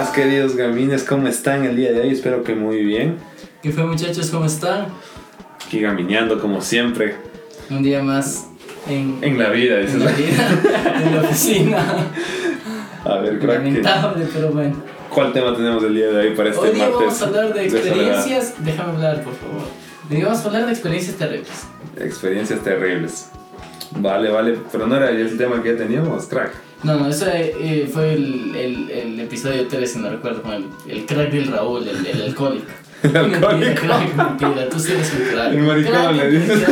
más, queridos gamines? ¿Cómo están el día de hoy? Espero que muy bien. ¿Qué fue, muchachos? ¿Cómo están? Aquí gamineando como siempre. Un día más en, En la vida, dices. en la vida, en la oficina. A ver, crack. ¿qué- Lamentable, pero bueno. ¿Cuál tema tenemos el día de hoy para este Hoy día martes? vamos a hablar de experiencias. Déjame hablar, por favor. Hoy vamos a hablar de experiencias terribles. Experiencias terribles. Vale, vale. Pero no era el tema que ya teníamos, crack. No, no, ese eh, fue el, el, el episodio 3, si no recuerdo, con el, el crack del Raúl, el, el alcohólico. El alcohólico. crack, mentira, tú sí eres un crack. El maricón, le dices.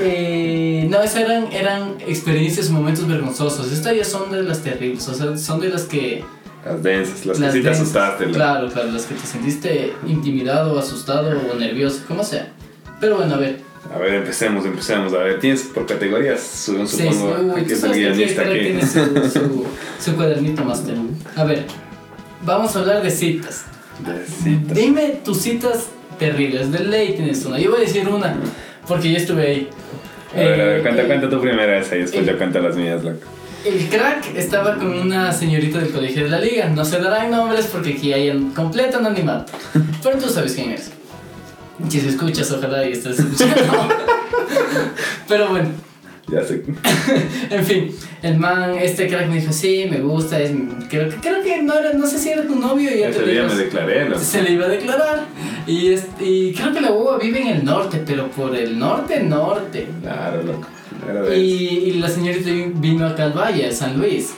Eh, no, esas eran, eran experiencias, momentos vergonzosos. Estas ya son de las terribles, o sea, son de las que... Las densas, las, que las sí te asustaste. la- Claro, claro, las que te sentiste intimidado, asustado o nervioso, como sea. Pero bueno, a ver. A ver, empecemos, empecemos. A ver, tienes por categorías, su- Sí, supongo que es el que guionista aquí. tiene su, su, su cuadernito máster. A ver, vamos a hablar de citas. De citas. Dime tus citas terribles. De ley tienes una. Yo voy a decir una, porque yo estuve ahí. A ver, a ver, Eh, cuenta, el- cuenta tu primera esa y después el- yo cuento las mías, loco. El crack estaba con una señorita del colegio de la liga. No se darán nombres porque aquí hay un completo anonimato. Pero tú sabes quién es. Si se escuchas, ojalá y estés escuchando. Pero bueno, Ya sé. en fin, el man, este crack me dijo, sí, me gusta, es, creo, que- creo que no era, no sé si era tu novio y ya te Ese día me declaré, loco. se le iba a declarar. Y, es- y creo que la boba vive en el norte, pero por el norte, norte. Claro, loco. Y, y la señorita vino acá al Valle, a San Luis.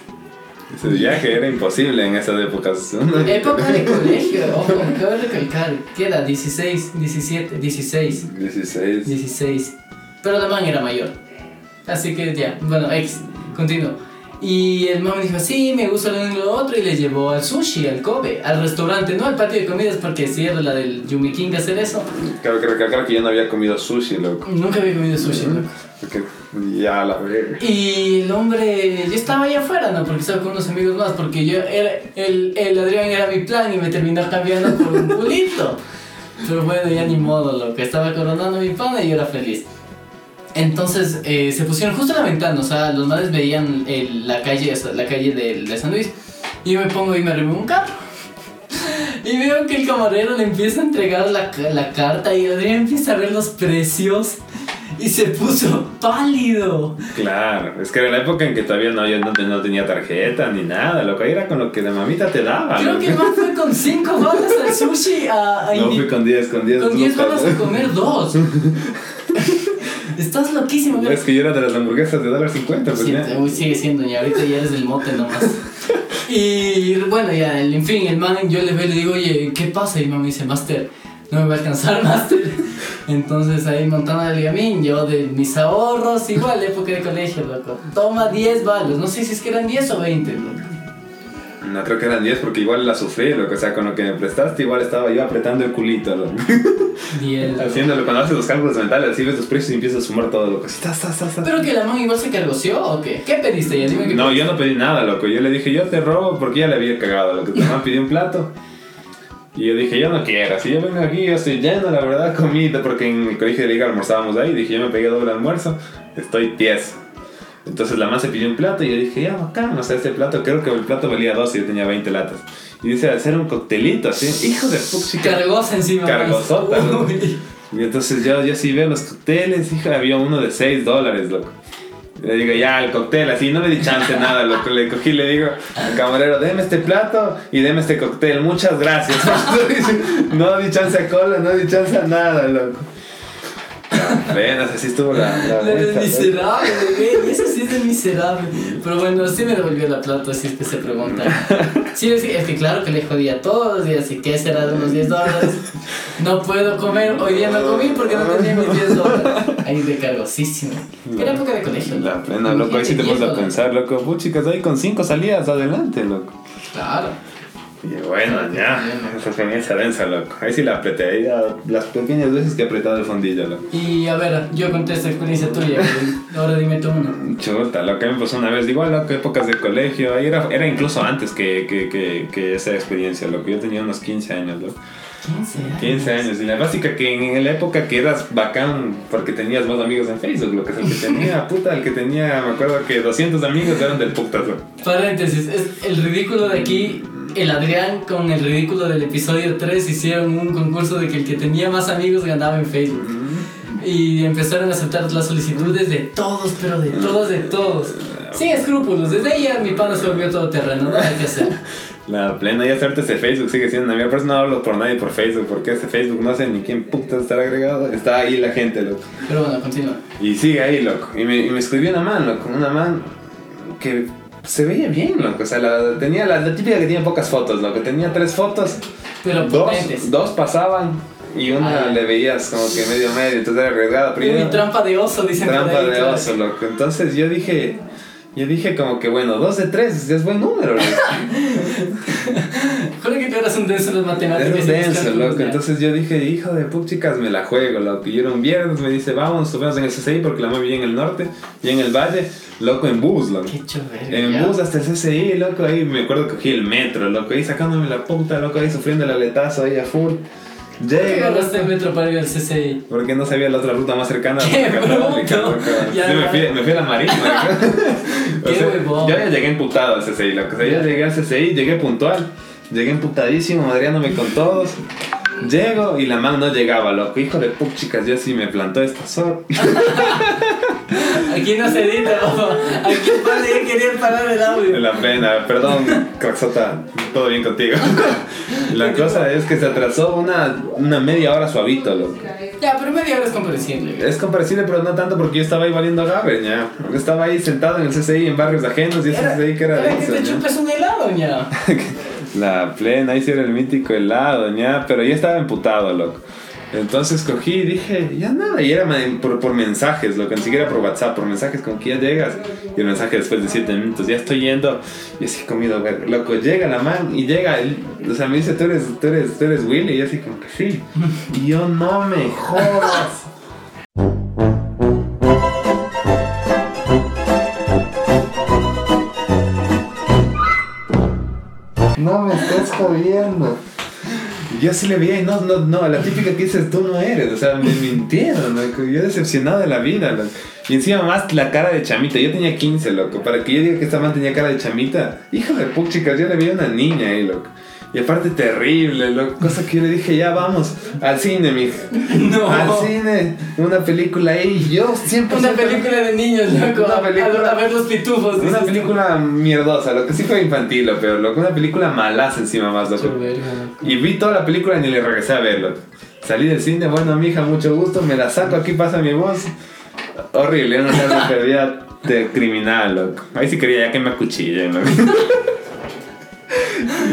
Ese viaje era imposible en esas épocas. Época de colegio, ojo, acabo de recalcar. ¿Qué era? 16, 17, 16, 16. 16. Pero la man era mayor. Así que ya, bueno, ex, continuo. Y el man me dijo, sí, me gusta lo uno y lo otro. Y le llevó al sushi, al Kobe, al restaurante, no al patio de comidas, porque si era la del Yumi King hacer eso. Claro que recalcar que yo no había comido sushi, loco. Nunca había comido sushi, loco. Porque ya la verga. Y el hombre, yo estaba allá afuera, ¿no? Porque estaba con unos amigos más, porque yo era, el, el Adrián era mi plan y me terminó cambiando por un culito. Pero bueno, ya ni modo, lo que estaba coronando mi pana y yo era feliz. Entonces eh, se pusieron justo en la ventana, o sea, los madres veían la calle, la calle de, de San Luis. Y yo me pongo y me arrimo un carro. Y veo que el camarero le empieza a entregar la, la carta y Adrián empieza a ver los precios y se puso pálido. Claro, es que era la época en que todavía no, yo no, no tenía tarjeta ni nada, loco. Ahí era con lo que la mamita te daba, Creo loco. que el man fue con 5 balas al sushi a, a No fui con 10, con 10. con 10 lucas. balas a comer dos. Estás loquísimo, güey. Es que yo era de las hamburguesas de dólar 50, pues Sí, ya. uy, sigue siendo, y ahorita ya eres del mote nomás. Y bueno, ya, en fin, el man, yo le veo y le digo, oye, ¿qué pasa? Y man me dice, Master, no me va a alcanzar, Master. Entonces ahí montando el gamín, yo de mis ahorros, igual, época de colegio, loco. Toma 10 balas, no sé si es que eran 10 o 20, loco. No creo que eran 10 porque igual la sufrí, loco. O sea, con lo que me prestaste, igual estaba yo apretando el culito, loco. 10. loco. Haciéndolo cuando haces los cálculos mentales, así ves los precios y empiezas a sumar todo, loco. Tas, tas, tas. Pero que la man igual se cargoció o qué? ¿Qué pediste ya? Dime que No, yo no pedí nada, loco. Yo le dije, yo te robo porque ya le había cagado, loco. Tu mamá pidió un plato. Y yo dije, yo no quiero. Si yo vengo aquí, yo estoy lleno, la verdad, comida. Porque en el colegio de liga almorzábamos ahí. Dije, yo me pegué doble almuerzo. Estoy tieso. Entonces la mamá se pidió un plato y yo dije, ya, bacán. O sea, este plato, creo que el plato valía dos y yo tenía 20 latas. Y dice, hacer un coctelito así. Hijo de puta. Cargosa encima. Cargosota, man. ¿no? Y entonces yo, yo sí veo los cócteles, hija, había uno de 6 dólares, loco. Le digo, ya, el cóctel, así, no me di chance nada, loco. Le cogí le digo al camarero, deme este plato y deme este cóctel, muchas gracias. no di chance a cola, no di chance a nada, loco. Apenas así estuvo la... la vuelta, miserable, güey. Eso sí es del miserable. Pero bueno, sí me devolvió la plata, si es que se pregunta. Sí, es que, es que claro que le jodía todos los días. ¿Y qué será de unos 10 dólares? No puedo comer. Hoy día no comí porque no tenía mis 10 dólares. Ahí de cargosísimo. Era época de colegio. ¿no? La plena, loco, ahí sí te 10 pones a pensar, loco. Puchicas, ahí con 5 salidas adelante, loco. Claro. Y bueno, ya, esa experiencia densa, loco. Ahí sí la apreté, ahí ya, las pequeñas veces que he apretado el fondillo, loco. Y a ver, yo conté esta experiencia tuya. güey. Ahora dime tú una. Chuta, lo que me pasó una vez, igual, loco, épocas de colegio, ahí era, era incluso antes que, que, que, que esa experiencia, loco. Yo tenía unos 15 años, loco. 15 años. 15 años, y la básica que en la época que eras bacán porque tenías más amigos en Facebook, lo que es el que tenía, puta, el que tenía, me acuerdo que 200 amigos eran del loco. Paréntesis, es el ridículo de aquí el Adrián con el ridículo del episodio 3 hicieron un concurso de que el que tenía más amigos ganaba en Facebook. Y empezaron a aceptar las solicitudes de todos, pero de todos, de todos. Sin escrúpulos. Desde ahí ya mi pana se volvió todo terreno, no hay que hacer. La plena, ya suerte ese Facebook sigue siendo una mierda. Por eso no hablo por nadie por Facebook, porque ese Facebook no sé ni quién puta estar agregado. Está ahí la gente, loco. Pero bueno, continúa. Y sigue ahí, loco. Y me, y me escribió una man, loco. Una man que se veía bien, loco. O sea, la, tenía la, la típica que tiene pocas fotos, loco. Tenía tres fotos. Pero Dos, potentes. dos pasaban y una Ah. le veías como que medio medio. Entonces era arriesgada. Pero mi Primero, trampa de oso, dicen trampa ahí, de claro. oso, loco. Entonces yo dije... Yo dije como que bueno, dos de tres es buen número, Juro que tú eras un denso en las matemáticas. Era un denso, loco. Entonces yo dije, hijo de puchicas, me la juego, loco. Y era un viernes, me dice, vamos, subimos en el CCI porque la movie en el norte y en el valle, loco, en bus, loco. Qué chévere. En bus hasta el CCI, loco, ahí me acuerdo que cogí el metro, loco, ahí sacándome la puta, loco, ahí sufriendo el aletazo ahí a full. ¿Por qué Llega, agarraste el metro para ir al CCI? porque no sabía la otra ruta más cercana. ¡Qué bruto! Ya, Yo me ya. fui, me fui a la marina, loco. O ¡Qué sea, huevón! Yo ya llegué emputado al CCI, loco. O sea, yo llegué al CCI, llegué puntual, llegué emputadísimo, madreándome con todos. Llego y la man no llegaba, loco. Hijo de puchicas, yo sí me plantó esta sor. Aquí no se edita, papá. Aquí padre ya quería parar el audio. La pena, perdón, craxota, todo bien contigo. La cosa es que se atrasó una, una media hora suavito, loco. Ya, pero media hora es comprensible. Es comprensible, pero no tanto porque yo estaba ahí valiendo gabe, ya. Estaba ahí sentado en el CCI en barrios ajenos y ese CCI que era era que denso, te chupes un helado, ya. La plena, era el mítico helado, ña, pero ya estaba emputado, loco. Entonces cogí y dije, ya nada, y era por, por mensajes, lo que ni siquiera por WhatsApp, por mensajes como que ya llegas, y el mensaje después de 7 minutos, ya estoy yendo, y así comido, loco, llega la man, y llega, o sea, me dice, tú eres, tú eres, tú eres Willy, y así como que sí, y yo no me jodas. No me estás jodiendo. Yo sí le vi, no, no, no, la típica que dices, tú no eres, o sea, me mintieron, loco, yo decepcionado de la vida, loco. Y encima más la cara de chamita, yo tenía 15, loco, para que yo diga que esta man tenía cara de chamita, hijo de puchicas, yo le vi a una niña ahí, loco. Y aparte terrible, loco, cosa que yo le dije, ya vamos, al cine, mija. No. Al cine, una película ahí, yo siempre... Una siempre- película de niños, loco. Una película- A, ver los pitufos. Una película mierdosa, lo que sí fue infantil, lo peor, loco, una película malaza encima más, loco. Y vi toda la película y ni le regresé a verlo. Salí del cine, bueno, mija, mucho gusto, me la saco, aquí pasa mi voz. Horrible, una perdida de criminal, loco. Ahí sí quería ya que me acuchillen, loco.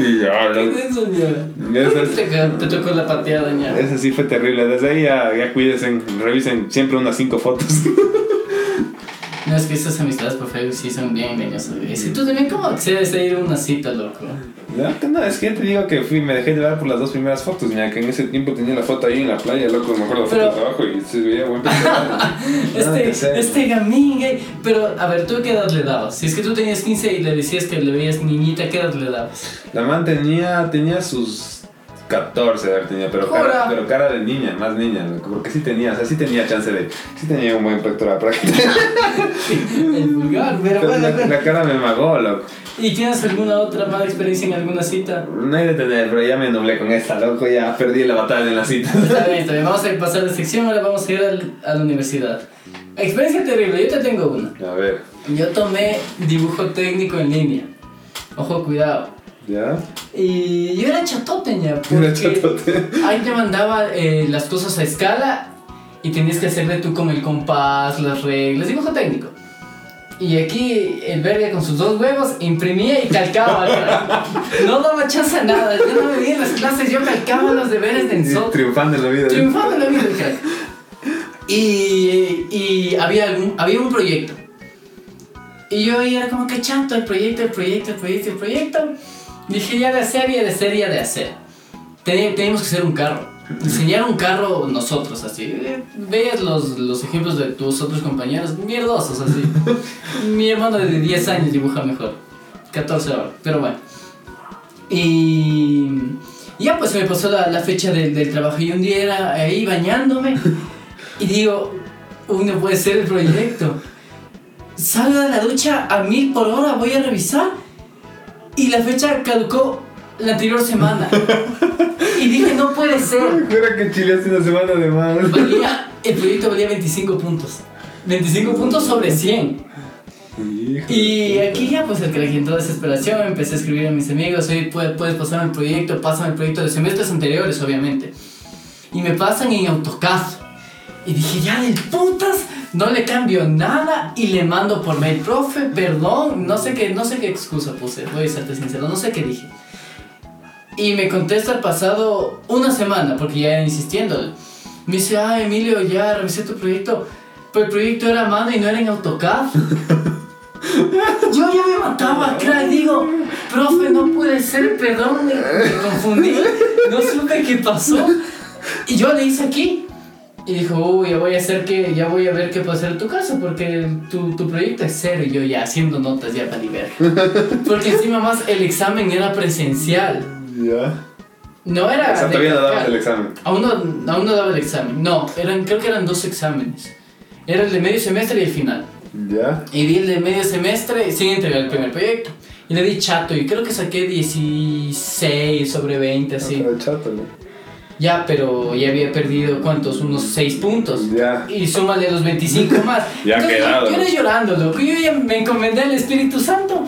y ya, Qué ya. Eso ¿Por es- qué te, tocó la pateada, ya? Eso sí fue terrible. Desde ahí ya, ya cuídense, revisen siempre unas cinco fotos. No, es que esas amistades por Facebook sí son bien engañosas. güey. Si tú también, ¿cómo accedes a ir a una cita, loco? No, no, es que ya te digo que fui, me dejé llevar por las dos primeras fotos, ya que en ese tiempo tenía la foto ahí en la playa, loco, me acuerdo la foto Pero- de trabajo y se veía buen Este, este gamín, gay. Pero, a ver, ¿tú qué edad le dabas? Si es que tú tenías 15 y le decías que le veías niñita, ¿qué edad le dabas? La man tenía, tenía sus 14 de haber tenido, pero cara, pero cara de niña, más niña, porque sí tenía, o sea, sí tenía chance de, sí tenía un buen pectoral prácticamente. El vulgar, pero Pero bueno. la, la cara me magó, loco. ¿Y tienes alguna otra mala experiencia en alguna cita? No hay de tener, pero ya me nublé con esta, loco, ya perdí la batalla en la cita. Está bien, está bien. Vamos a pasar de sección, ahora vamos a ir al- a la universidad. Experiencia terrible, yo te tengo una. A ver, Yo tomé dibujo técnico en línea. Ojo, cuidado. ¿Ya? Y yo era chatote ya, porque Era chatote. ahí te mandaba eh, las cosas a escala y tenías que hacerle tú con el compás, las reglas, dibujo técnico. Y aquí el verga con sus dos huevos imprimía y calcaba. no daba chance a nada. Yo no me veía en las clases, yo calcaba los deberes de Y ensot. Triunfando en la vida. Triunfando en la vida, crack. Y, y había, algún, había un proyecto. Y yo era como que chato, el proyecto, el proyecto, el proyecto, el proyecto. Dije ya de hacer, ya de hacer, ya de hacer. Teníamos que hacer un carro. Diseñar un carro nosotros, así. Veías los, los ejemplos de tus otros compañeros, mierdosos, así. Mi hermano de 10 años dibuja mejor. 14 ahora, pero bueno. Y ya pues se me pasó la, la fecha del, del trabajo y un día era ahí bañándome y digo, uy, no puede ser el proyecto. Salgo de la ducha a mil por hora, voy a revisar y la fecha caducó la anterior semana. Y dije, no puede ser. Era que chileaste una semana de más. Valía, el proyecto valía 25 puntos. 25 puntos sobre 100. Y aquí ya pues el que le entró desesperación, empecé a escribir a mis amigos, oye, puedes, puedes pasarme el proyecto, pásame el proyecto de semestres anteriores, obviamente. Y me pasan en AutoCAD. Y dije, ya del putas, no le cambio nada y le mando por mail, profe, perdón, no sé qué, no sé qué excusa puse, voy a serte sincero, no sé qué dije. Y me contesta el pasado una semana, porque ya era insistiendo. Me dice, ah, Emilio, ya revisé tu proyecto, pero el proyecto era a mano y no era en AutoCAD. Yo ya me mataba, crack, digo, profe, no puede ser, perdón, me, me confundí, no supe qué pasó. Y yo le hice aquí. Y dijo, uy, ya voy a hacer que, ya voy a ver qué puedo hacer en tu casa, porque tu, tu proyecto es cero. Y yo ya haciendo notas ya para ver. Porque encima más el examen era presencial. Ya. No era. O sea, todavía no dabas el examen. Aún no, aún no daba el examen. No, eran, creo que eran dos exámenes. Era el de medio semestre y el final. Ya. Y di el de medio semestre sin entregar el primer proyecto. Y le di chato y creo que saqué 16 sobre 20, así. Pero chato, ¿no? Ya, pero ya había perdido, ¿cuántos? Unos 6 puntos. Ya. Y súmale los 25 más. Ya Entonces, quedado. Yo era llorando, loco. Yo ya me encomendé al Espíritu Santo.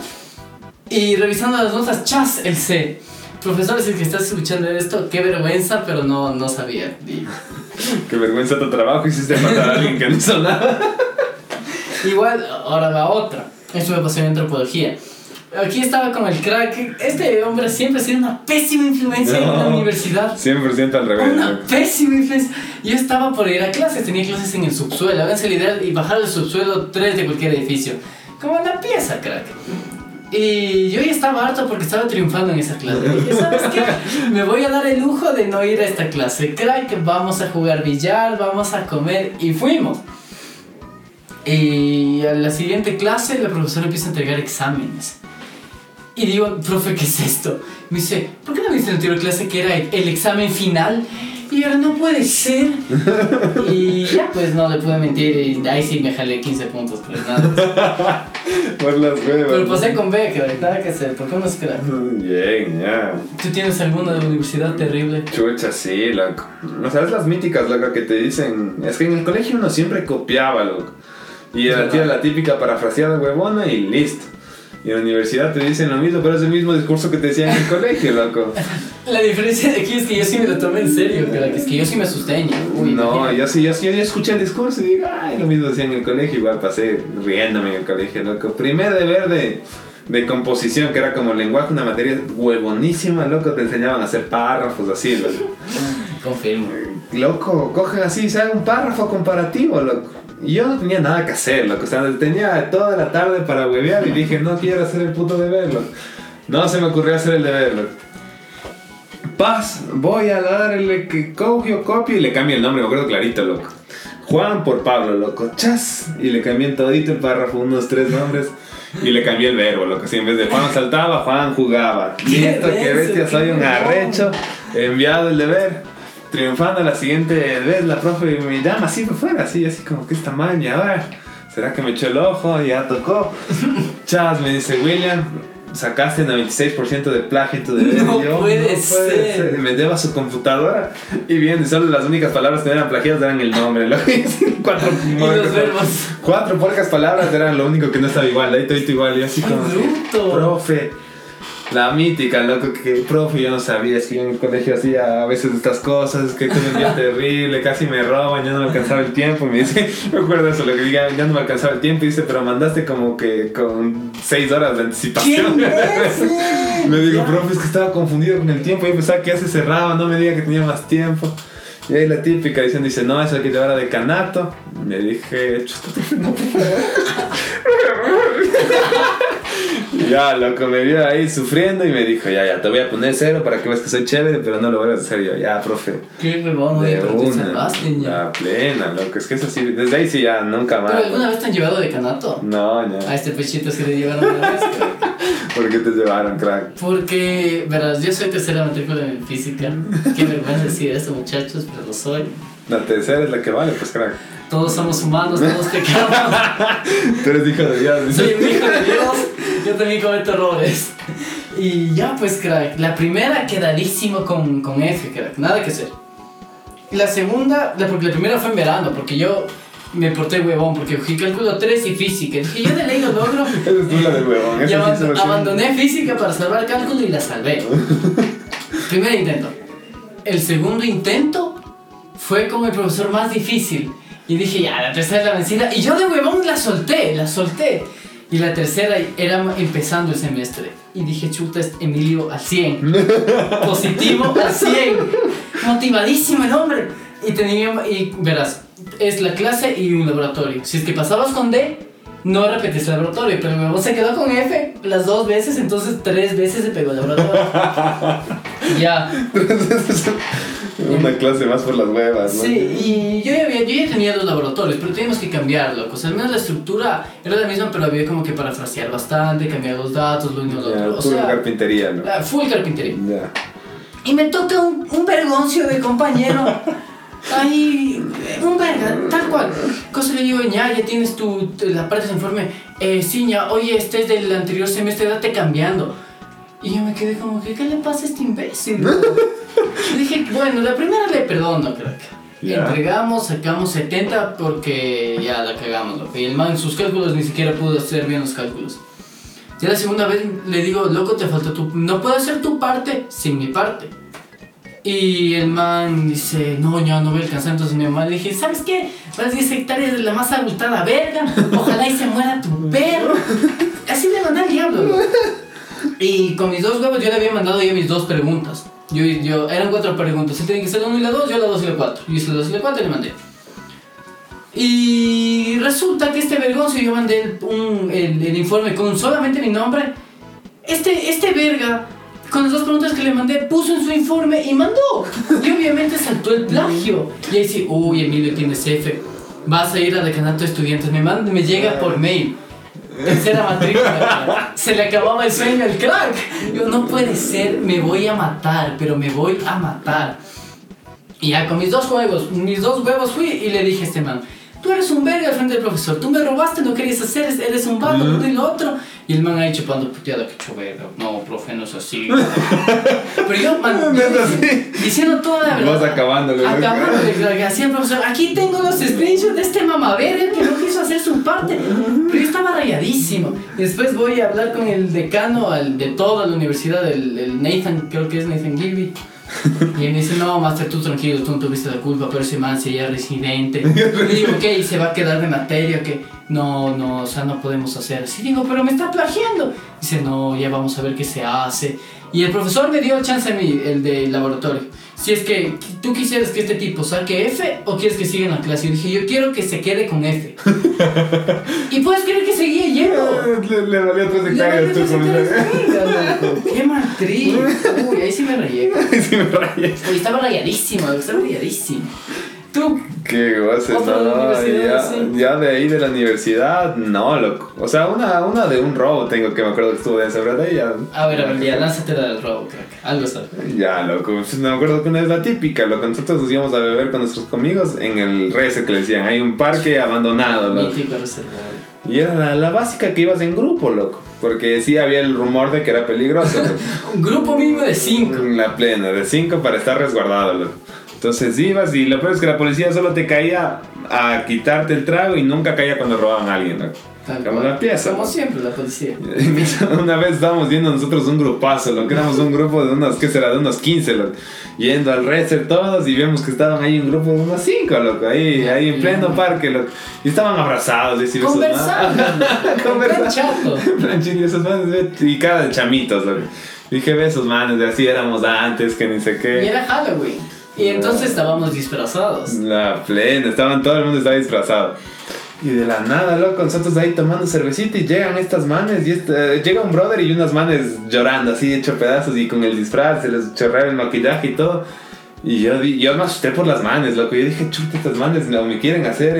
Y revisando las notas, chas, el C. Profesor, si es que estás escuchando esto, qué vergüenza, pero no, no sabía. Y Qué vergüenza tu trabajo, hiciste matar a alguien que no hizo nada. Igual, ahora va otra. Esto me pasó en antropología. Aquí estaba con el crack. Este hombre siempre ha sido una pésima influencia en la No. universidad. 100% al revés. Una loco. pésima influencia. Yo estaba por ir a clases, tenía clases en el subsuelo. Háganse la idea y bajar al subsuelo 3 de cualquier edificio. Como una pieza, crack. Y yo ya estaba harto porque estaba triunfando en esa clase. Dije, ¿sabes qué? Me voy a dar el lujo de no ir a esta clase. Crack, vamos a jugar billar, vamos a comer. Y fuimos. Y a la siguiente clase la profesora empieza a entregar exámenes. Y digo, profe, ¿qué es esto? Me dice, ¿por qué no viste en la anterior clase que era el, examen final? Y ahora no puede ser. Y ya, pues no le pude mentir. Y ahí sí me jalé 15 puntos, pero nada. Por las huevas. Pero pasé con B, que nada que hacer. ¿Por qué no es crack? Bien, ya. ¿Tú tienes alguna de universidad terrible? Chucha, sí, loco. ¿No sabes las míticas, loco, que te dicen? Es que en el colegio uno siempre copiaba, loco. Y era la típica parafraseada huevona y listo. Y en la universidad te dicen lo mismo, pero es el mismo discurso que te decían en el colegio, loco. La diferencia de aquí es que yo sí me lo tomé en serio. Es que yo sí me asusté. Uy, no, yo sí, yo sí, yo escuché el discurso y digo, ay, lo mismo decían en el colegio, igual pasé riéndome en el colegio, loco. Primer deber de, de composición, que era como lenguaje, una materia huevonísima, loco, te enseñaban a hacer párrafos así, loco. Confirmo. Loco, cogen así, se haga un párrafo comparativo, loco. Y yo no tenía nada que hacer, loco. O sea, tenía toda la tarde para huevear y dije, no quiero hacer el puto deber, loco. No se me ocurrió hacer el deber, loco. Paz, voy a darle que cogio, copio y le cambio el nombre, me acuerdo clarito, loco. Juan por Pablo, loco. Chas. Y le cambié todito el párrafo, unos tres nombres. Y le cambié el verbo, loco. Así en vez de Juan saltaba, Juan jugaba. Listo, que bestia, soy un arrecho. Enviado el deber. Triunfando la siguiente vez, la profe me llama así por fuera, así, así como que esta maña, ahora. ¿Será que me echó el ojo? Ya tocó. Chas, me dice William. Sacaste 96% de plagio tu deber. No Y yo, puede ser. Y me lleva su computadora. Y bien, y solo las únicas palabras que no eran plagiadas eran el nombre. Cuatro, Y los verbos. Cuatro pocas palabras eran lo único que no estaba igual, ahí todo igual, y así ¡Qué como, que, bruto! profe, la mítica, loco, que profe, yo no sabía, es que yo en el colegio hacía a veces estas cosas, es que esto me envía terrible, casi me roban, ya no me alcanzaba el tiempo, me dice, me acuerdo eso, lo que diga, ya no me alcanzaba el tiempo, y dice, pero mandaste como que con seis horas de ¡Qué anticipación. Le digo, profe, es que estaba confundido con el tiempo. Yo pensaba que ya se cerraba, no me diga que tenía más tiempo. Y ahí la típica dicen, dice, no, eso hay que llevar a decanato. Le dije, chuta, no, ya, loco, me vio ahí sufriendo y me dijo, ya, ya, te voy a poner cero para que veas que soy chévere, pero no lo voy a hacer yo. Ya, profe. ¡Qué huevón! De pero te una. La plena, loco. Es que eso sí, desde ahí sí ya, nunca ¿Pero más. alguna vez te han llevado de canato? No, A ya. este pechito se le llevaron una vez. ¿Por qué te llevaron, crack? Porque, verás, yo soy tercera matrícula en física. Qué vergüenza decir esto, muchachos, pero lo soy. La tercera es la que vale, pues, crack. Todos somos humanos, todos pecamos. Tú eres hijo de Dios. Soy un hijo de Dios. Yo también cometo errores. Y ya, pues, crack. La primera quedadísimo con, con F, crack. Nada que hacer. Y la segunda, la, porque la primera fue en verano, porque yo me porté huevón, porque cogí cálculo 3 y física. Dije, yo de ley lo logro. Esa es la del huevón. Y esa sí aban- se lo sé. abandoné física para salvar cálculo y la salvé. Primer intento. El segundo intento fue con el profesor más difícil. Y dije, ya, la tercera es la vencida. Y yo de huevón la solté, la solté. Y la tercera era empezando el semestre. Y dije, chuta, es Emilio al 100. Positivo al 100. Motivadísimo el hombre. Y tenía, y verás, es la clase y un laboratorio. Si es que pasabas con D, no repetías el laboratorio. Pero mi se quedó con F las dos veces, entonces tres veces se pegó el laboratorio. ya. Una clase más por las huevas, ¿no? Sí, y yo ya, había, yo ya tenía dos laboratorios, pero teníamos que cambiarlo. O sea, al menos la estructura era la misma, pero había como que parafrasear bastante, cambiar los datos, lo uno lo Ya, otro. O sea, carpintería, ¿no? la full carpintería. Ya. Y me toca un, un vergoncio de compañero. Ahí, un verga, tal cual. Cosa le digo, ya, ya tienes tu, tu- la parte de informe. Eh, sí, ya, oye, este es del anterior semestre, date cambiando. Y yo me quedé como que, ¿qué le pasa a este imbécil? Dije, bueno, la primera le perdono, crack. Ya. Entregamos, sacamos 70 porque ya la cagamos, loco. Y el man, sus cálculos ni siquiera pudo hacer bien los cálculos. Ya la segunda vez le digo, loco, te falta tu... No puedo hacer tu parte sin mi parte. Y el man dice, no, ya no voy a alcanzar. Entonces mi mamá le dije, ¿sabes qué? Las 10 hectáreas de la más abultada verga. Ojalá y se muera tu perro. Así le mandé al diablo. loco. Y con mis dos huevos yo le había mandado ya mis dos preguntas. Yo, yo, eran cuatro preguntas. Él tenía que ser la 1 y la 2, yo la 2 y la 4. Yo hice la 2 y la 4 y le mandé. Y resulta que este vergonzo yo mandé el, un- el, el informe con solamente mi nombre. Este, este verga, con las dos preguntas que le mandé, puso en su informe y mandó. Y obviamente saltó el plagio. Y ahí sí, uy, Emilio, tienes F. Vas a ir al decanato de estudiantes. Me, manda, me llega por mail. Tercera matrícula. Se le acababa el sueño al crack. Yo, no puede ser, me voy a matar, pero me voy a matar. Y ya con mis dos juegos, mis dos huevos fui y le dije a este man, tú eres un verga al frente del profesor, tú me robaste, no querías hacer, eres un vato, uno y lo otro. Y el man ahí chupando puteada, que verga, no, profe, no es así. Pero yo, man, No es así. diciendo toda la verdad. Vas ¿no? Así el profesor, aquí tengo los screenshots de este mamaverga que no quiso hacer su parte. Pero yo estaba rayadísimo. Después voy a hablar con el decano al, de toda la universidad, el, el Nathan, creo que es Nathan Gilby. Y él me dice, no, Master, tú tranquilo, tú no tuviste la culpa, pero ese man sería residente. Y le digo, ok, se va a quedar de materia, que no, no, o sea, no podemos hacer así. Digo, pero me está plagiando. Dice, no, ya vamos a ver qué se hace. Y el profesor me dio chance a mí, el del laboratorio. Si es que tú quisieras que este tipo saque F o quieres que siga en la clase. Y dije, yo quiero que se quede con F. y puedes creer que seguía yendo. Le, le valió tres hectáreas. Qué mal trip. Uy, ahí sí me rayé. Sí me. Oye, estaba rayadísimo, estaba rayadísimo. Tú, Qué goces, no, ya, sí. ya de ahí de la universidad, no, loco. O sea, una, una de un robo tengo que me acuerdo que estuvo de esa, ¿verdad? Y ya. a ver, a ver, ya, lánzate la del robo, crack. Algo está. Ya, loco. Me acuerdo que una es la típica, loco. Nosotros nos íbamos a beber con nuestros amigos en el RS que le decían. Hay un parque abandonado, loco. Y era la, la básica que ibas en grupo, loco. Porque sí había el rumor de que era peligroso. Un grupo mínimo de 5. En la plena, de 5 para estar resguardado, loco. Entonces ibas y lo peor es que la policía solo te caía a quitarte el trago y nunca caía cuando robaban a alguien, loco. Como la pieza. Como siempre, la policía. Una vez estábamos viendo nosotros un grupazo, lo que éramos un grupo de unos, ¿qué será? De unos 15, loco. Yendo al Reser todos y vemos que estaban ahí un grupo de unos 5, loco. Ahí, ahí en pleno parque, loco. Y estaban abrazados, y besos, Conversando. Conversando. Y esos manes, y cara de chamitos, loco. Dije, ve esos manes, de así éramos antes, que ni sé Y qué. era Halloween. Y entonces estábamos disfrazados. La plena, estaban, todo el mundo estaba disfrazado. Y de la nada, loco, nosotros ahí tomando cervecita y llegan estas manes y este- llega un brother y unas manes llorando así hecho pedazos y con el disfraz, se les chorreaba el maquillaje y todo. Y yo, yo me asusté por las manes, loco. Yo dije, chuta, estas manes no me quieren hacer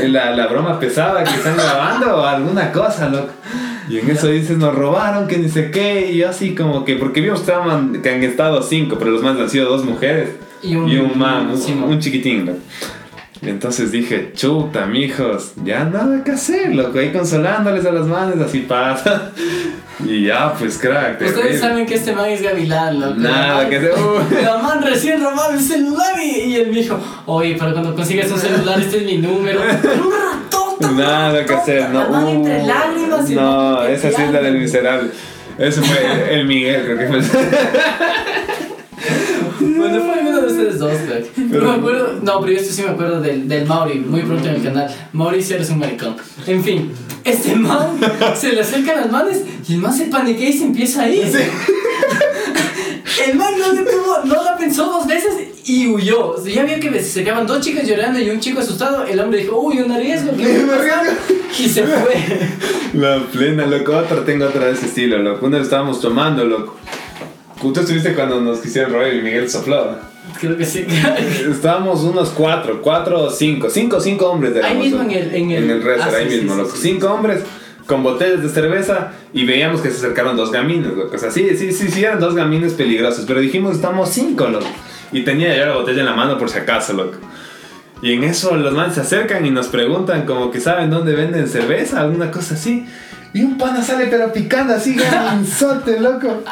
el- la, la broma pesada que están grabando o alguna cosa, loco. Y en eso dices, nos robaron, que ni sé qué. Y yo así como que, porque vimos que, han estado cinco, pero los manes han sido dos mujeres Y un, y un man, un, un chiquitín. loco. Entonces dije, chuta, mijos, ya nada que hacer, loco, ahí consolándoles a las manos, así pasa. Y ya, pues crack. Ustedes terrible. saben que este man es gavilán, loco. Nada que hacer. uh. La man recién robaba el celular y, y me dijo, oye, pero cuando consigas un celular, este es mi número. Nada que hacer, no. Entre uh, lágrimas y No, esa sí es la del miserable. Ese fue el Miguel, creo que fue. Bueno, fue uno de ustedes dos, crack. No me acuerdo, no, pero yo esto sí me acuerdo del, del Mauri, muy pronto en el canal. Mauri, si eres un maricón. En fin, este man se le acercan las manos y el man se paniquea y se empieza a ir. El man no le tuvo, no la pensó dos veces y huyó. O sea, ya vio que se quedaban dos chicas llorando y un chico asustado. El hombre dijo, uy, un arriesgo, ¿qué me pasa? Y se fue. La plena, loco. Otra, tengo otra de ese estilo, loco. Una vez estábamos tomando, loco. Tú estuviste cuando nos quisieron robar y Miguel sopló. Creo que sí. Estábamos unos cuatro, cuatro o cinco, cinco, cinco hombres Ahí mismo en el- en el- en restaurant, ah, ahí sí, mismo, sí, loco. sí. Cinco hombres con botellas de cerveza y veíamos que se acercaron dos gamines, loco. O sea, sí, sí, sí, sí, eran dos gamines peligrosos, pero dijimos, estamos cinco, loco. Y tenía yo la botella en la mano por si acaso, loco. Y en eso los manes se acercan y nos preguntan como que saben dónde venden cerveza, alguna cosa así. Y un pana sale pero picando así, gaminzote, loco.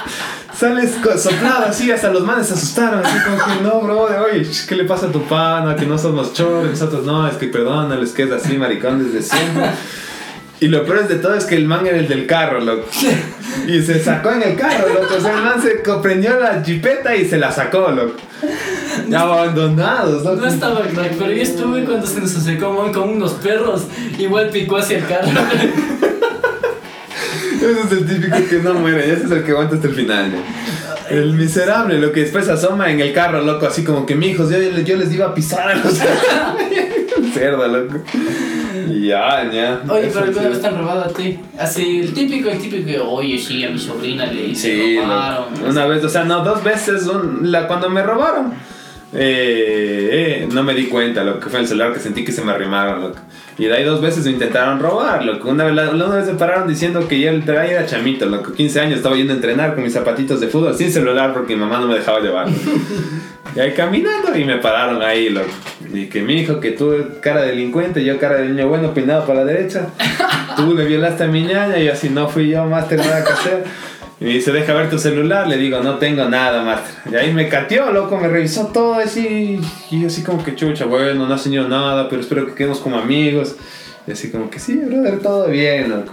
Sales soplado así, hasta los manes se asustaron, así como que no, bro, de oye, ¿qué le pasa a tu pana? Que no somos chores, nosotros no, es que perdónales, que es así, maricón desde siempre. Y lo peor es de todo es que el man era el del carro, loco. Y se sacó en el carro, loco. O sea, el man se comprendió la jipeta y se la sacó, loco. Ya abandonados, loco. No estaba crack, pero yo estuve cuando se nos acercó man con unos perros. Igual picó hacia el carro. Ese es el típico que no muere, ese es el que aguanta hasta el final. ¿no? El miserable, lo que después asoma en el carro, loco, así como que mijos, yo, yo les iba a pisar a los cerdo, loco. Ya, ya. Oye, pero alguna sí. vez te han robado a ti. Así, el típico, el típico que, oye, sí, a mi sobrina le Sí, le loco. robaron. una vez, o sea, no, dos veces, un- la, cuando me robaron, eh, eh, no me di cuenta, lo que fue el celular que sentí que se me arrimaron, loco. Y de ahí dos veces me intentaron robar, loco. Una vez, la- una vez me pararon diciendo que yo el traía era chamito, loco. 15 años estaba yendo a entrenar con mis zapatitos de fútbol sin celular porque mi mamá no me dejaba llevar. y ahí caminando y me pararon ahí, loco. Y que mi hijo, que tú cara de delincuente, yo cara de niño bueno, peinado para la derecha. Tú le violaste a mi ñaña y yo así no fui yo, máster, nada que hacer. Y me dice, deja ver tu celular. Le digo, no tengo nada, máster. Y ahí me cateó, loco, me revisó todo así. Y así como que chucha, bueno, no ha enseñado nada, pero espero que quedemos como amigos. Y así como que sí, brother, todo bien, loco.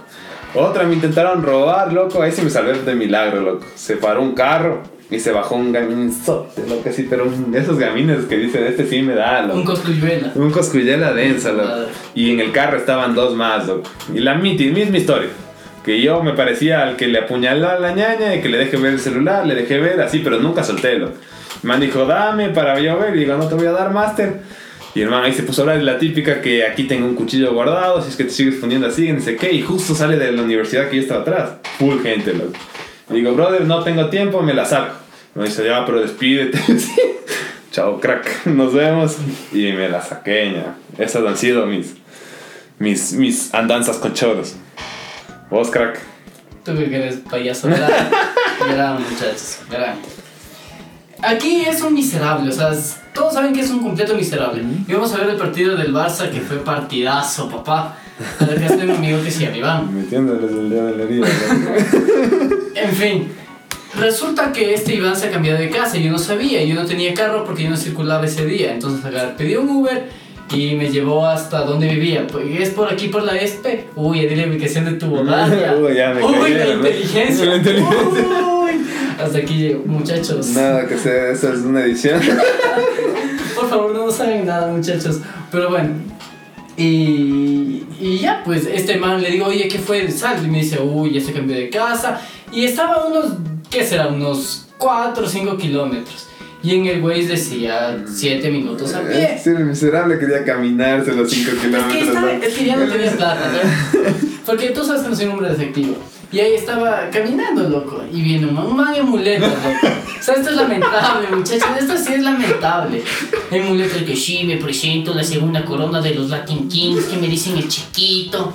Otra me intentaron robar, loco. Ahí sí me salvé de milagro, loco. Se paró un carro y se bajó un gaminzote, loco, así, pero de esos gamines que dicen, este sí me da, loco. Un coscuyuela. Un coscuyela densa, loco. Y en el carro estaban dos más, loco. Y la miti- misma historia. Que yo me parecía al que le apuñaló a la ñaña y que le dejé ver el celular, le dejé ver así, pero nunca solté, loco. El man dijo, dame para yo ver. Y digo, no te voy a dar, máster. Y el man ahí se puso a hablar de la típica que aquí tengo un cuchillo guardado, si es que te sigues poniendo así, no sé qué. Y justo sale de la universidad que yo estaba atrás. Full gente, loco. Y digo, brother, no tengo tiempo, me la saco. Me dice, ya, pero despídete. Chao, crack, nos vemos. Y me la saqué, ya. Esas han sido mis, mis, mis andanzas con choros. Vos, crack. Tú que eres payaso, gran, gran muchachos, gran. Aquí es un miserable, o sea, es- todos saben que es un completo miserable. Y vamos a ver el partido del Barça, que fue partidazo, papá. Acá está un amigo que se llama Iván. Metiéndoles el dedo en la herida. En fin, resulta que este Iván se ha cambiado de casa y yo no sabía, yo no tenía carro porque yo no circulaba ese día. Entonces pedí un Uber y me llevó hasta donde vivía. Pues es por aquí, por la ESPE. Uy, di la ubicación de tu bodalla. Uy, ya me Uy, la inteligencia. La inteligencia. Uy, hasta aquí llego, muchachos. Nada que sea, eso es una edición. Por favor, no saben nada, muchachos. Pero bueno. Y, y ya, pues este man le digo, oye, ¿qué fue? Sal. Y me dice, uy, ya se cambió de casa. Y estaba a unos, ¿qué será? Unos 4 o 5 kilómetros. Y en el Waze decía 7 minutos a pie. Sí, el miserable quería caminarse los 5 Es que, kilómetros. estaba, ¿no? es que ya no tenía plata, ¿no? Porque tú sabes que no soy un hombre efectivo. Y ahí estaba caminando, loco. Y viene un man, un man en muletas, loco. O sea, esto es lamentable, muchachos. Esto sí es lamentable. En muletas que sí, me presento la segunda corona de los Latin Kings, que me dicen el chiquito.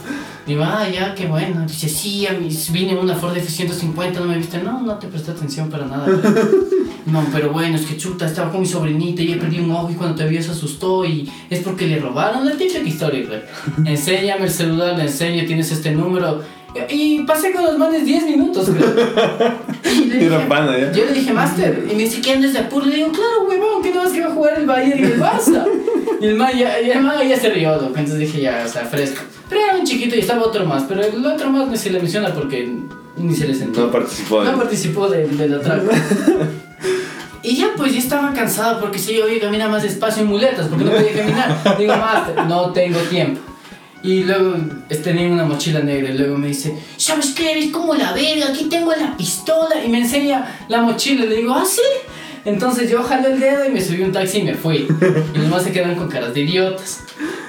Digo, ah, ya, qué bueno. Dice, sí, a mí vine en una Ford F-150, no me viste. No, no te presté atención para nada. no, pero bueno, es que chuta, estaba con mi sobrinita y he perdido un ojo y cuando te vio se asustó y es porque le robaron. La típica historia, güey. Enséñame el celular, le enseño, tienes este número. Y pasé con los manes 10 minutos, güey. Y le dije- pana, ya. Yo le dije, Master, y me dice, ¿quién es de Apur? Le digo, claro, huevón, que no vas que va a jugar el Bayern y el Barça. Y el man ya, y el man ya se rió, loco. Entonces dije, ya, o sea, fresco. Pero era un chiquito y estaba otro más, pero el otro más ni se le menciona porque ni se le sentó. No participó. No participó de- del atraco. Y ya pues ya estaba cansado porque si yo oye camina más despacio en muletas porque no podía caminar. Digo, master, no tengo tiempo. Y luego este, tenía una mochila negra y luego me dice, ¿sabes qué? Eres como la verga, aquí tengo la pistola. Y me enseña la mochila y le digo, ¿ah, sí? Entonces yo jalé el dedo y me subí a un taxi y me fui. Y los demás se quedaron con caras de idiotas.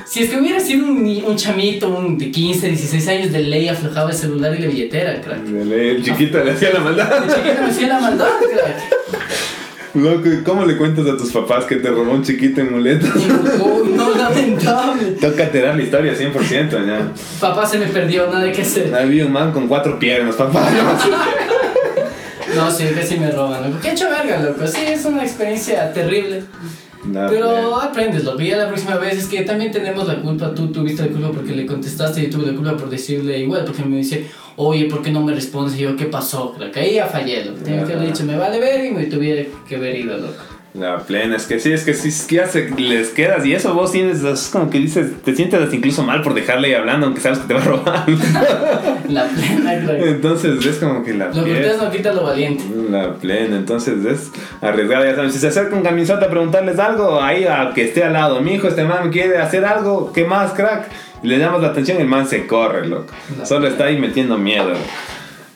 Si es que hubiera sido un, un chamito un de 15, 16 años, de ley aflojaba el celular y la billetera, crack. El chiquito le hacía la De maldad. chiquito me hacía la maldad, crack. Loco, ¿y ¿cómo le cuentas a tus papás que te robó un chiquito en muletas? Uy, no, lamentable. Tócate dar la historia 100%, ya. Papá se me perdió, nada que hacer. Había un man con cuatro piernas, papá. No, sí, que sí me roban, loco. Qué hecho verga, loco. Sí, es una experiencia terrible. No, Pero aprendes, loco. Ya la próxima vez es que también tenemos la culpa. Tú tuviste la culpa porque le contestaste y yo tuve la culpa por decirle igual. Porque me dice, oye, ¿por qué no me respondes? Y yo, ¿qué pasó? Creo que ahí ya fallé. Tenía que haber dicho, me vale ver y me tuviera que haber ido, loco. La plena, es que sí, es que sí, es que ya se les quedas y eso vos tienes, es como que dices, te sientes incluso mal por dejarle hablando aunque sabes que te va a robar. La plena, creo. Entonces es como que la Lo que ustedes no quitan lo valiente. La plena, entonces es arriesgada, ya saben, si se acerca un camisota a preguntarles algo, ahí a que esté al lado, mi hijo, este man quiere hacer algo, ¿qué más, crack? Y le llamas la atención, el man se corre, loco. La Solo está ahí metiendo miedo. loco.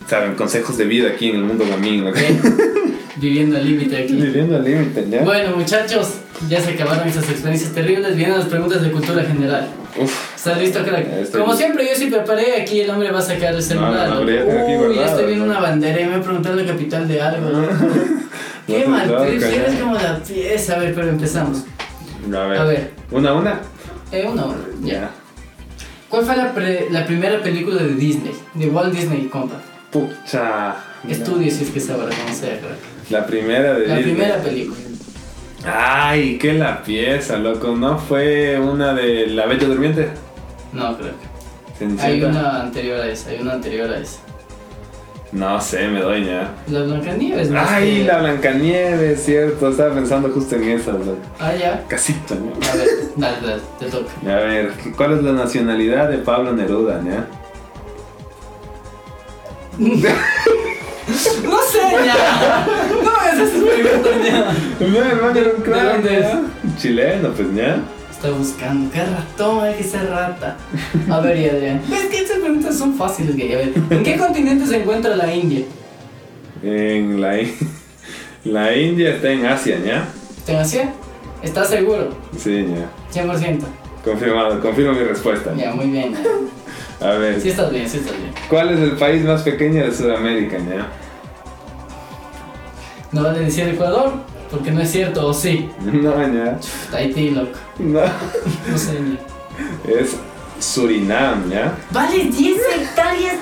Saben, consejos de vida aquí en el mundo gamín, loco. Viviendo al límite aquí. Viviendo al límite, ¿ya? Bueno, muchachos, ya se acabaron esas experiencias terribles. Vienen las preguntas de cultura general. Uf, ¿Estás listo, crack? Estoy Como listo. siempre, yo sí preparé. Aquí el hombre va a sacar el celular. No, no, pero ya tengo aquí Uy, ya estoy viendo ¿no? una bandera y me preguntaron la capital de algo. Qué No, mal, no, eres como la pieza. A ver, pero empezamos. a ver. A ver. ¿Una a una? Eh, una hora, ya. ¿Cuál fue la, pre- la primera película de Disney? De Walt Disney Company. Pucha. Estudia si es que sabrá cómo sea, crack. La primera de La Disney. primera película. Ay, qué la pieza, loco. ¿No fue una de La Bella Durmiente? No, creo. Cenicienta. Hay una anterior a esa, hay una anterior a esa. No sé, me doy ya. La Blancanieves, más Ay, que- la Blancanieves, cierto. Estaba pensando justo en esa, loco. Ah, ya. Casito, ¿no? A ver, dale, dale, te toca. A ver, ¿cuál es la nacionalidad de Pablo Neruda, ya? No sé, ya. No me hagas preguntas, ya. No, hermano, era un ¿De dónde ¿ya? Chileno, pues, ¿ya? Está buscando. Qué ratón, hay que ser rata. A ver, y Adrián. Es que estas preguntas son fáciles, gay. A ver, ¿en qué continente se encuentra la India? En la, In- la India está en Asia, ¿ya? ¿Está en Asia? ¿Estás seguro? Sí, ya. 100%. Confirmado, confirmo mi respuesta. Ya, muy bien. ya. A ver, Sí estás bien, sí estás bien. ¿cuál es el país más pequeño de Sudamérica, ya? No vale decir Ecuador, porque no es cierto, o sí. No, ya. Tahití, loco. No. No sé. Es Surinam, ¿ya? Vale 10 hectáreas.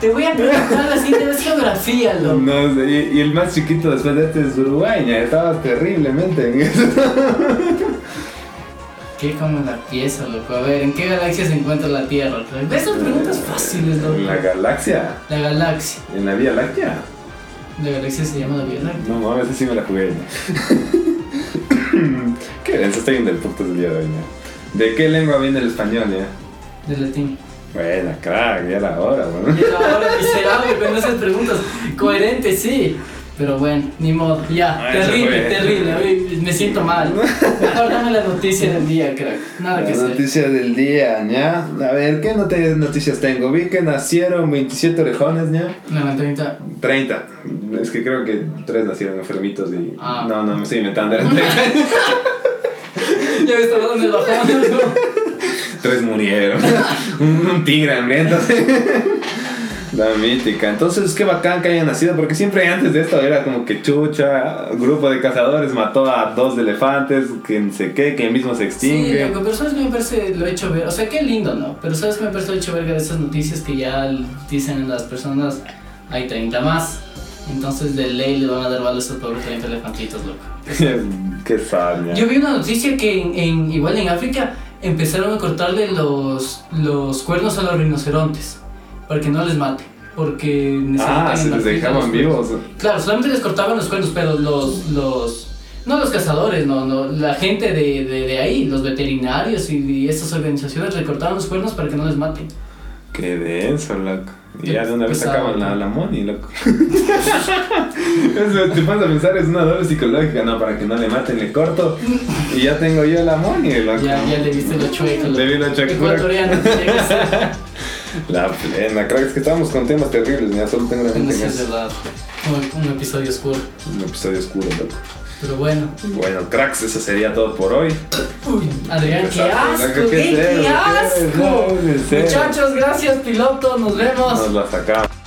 Te voy a preguntar así de geografía, loco. No sé, y, y el más chiquito después de este es Uruguay, ya. Estaba terriblemente en eso. ¿Qué como la pieza, loco? A ver, ¿en qué galaxia se encuentra la Tierra? ¿Ves esas preguntas fáciles, loco? En la galaxia, La galaxia. en la Vía Láctea. La galaxia se llama la Vía Láctea. No mames, esa sí me la jugué. ¿Qué denso estoy en del puto del día de hoy, ya. ¿De qué lengua viene el español, ya? De latín. Buena, crack, ya era hora, bueno. Y ahora miserable con esas preguntas. Coherente, sí. Pero bueno, ni modo. Ya, Ah, terrible, terrible. Hoy me siento mal. Mejor dame la noticia del día, crack. Nada que La hacer. noticia del día, ¿ya? A ver, ¿qué noti- noticias tengo? Vi que nacieron 27 orejones, ¿ya? No, la 30. 30. Es que creo que 3 nacieron enfermitos y... Ah. No, no, me estoy inventando, eran 30. Ya ves todo dónde bajamos. 3 murieron. un, un tigre hambriento. La mítica. Entonces, qué bacán que haya nacido, porque siempre antes de esto era como que chucha, grupo de cazadores mató a dos elefantes, que sé qué, que mismo se Sí, extingue. loco, pero sabes que me parece lo he hecho ver, o sea, qué lindo, ¿no? Pero sabes que me parece lo hecho ver de esas noticias que ya dicen las personas, hay 30 más, entonces de ley le van a dar balas a estos pobres 30 elefantitos, loco. qué sabia. Yo vi una noticia que en, en- igual en África empezaron a cortarle los, los cuernos a los rinocerontes para que no les mate. Porque necesitan Ah, se les dejaban vivos. Claro, solamente les cortaban los cuernos, pero los, los no los cazadores, no, no, la gente de, de, de ahí, los veterinarios y, y estas organizaciones le cortaban los cuernos para que no les maten. Qué denso, loco. Y ya de una vez sacaban la, la money, loco. Eso te pones a pensar, es una doble psicológica, no, para que no le maten, le corto. Y ya tengo yo la money, loco. Ya, ya le viste lo chueco. Le vi lo chueco. Ecuatoriano. La plena, creo es que estábamos con temas terribles, ya solo tengo la mente en eso. Un, un episodio oscuro. Un episodio oscuro, loco. Pero bueno. Bueno, cracks, eso sería todo por hoy. Uy, Adrián, qué asco, ¿qué asco. Muchachos, gracias, piloto. Nos vemos. Nos la sacamos.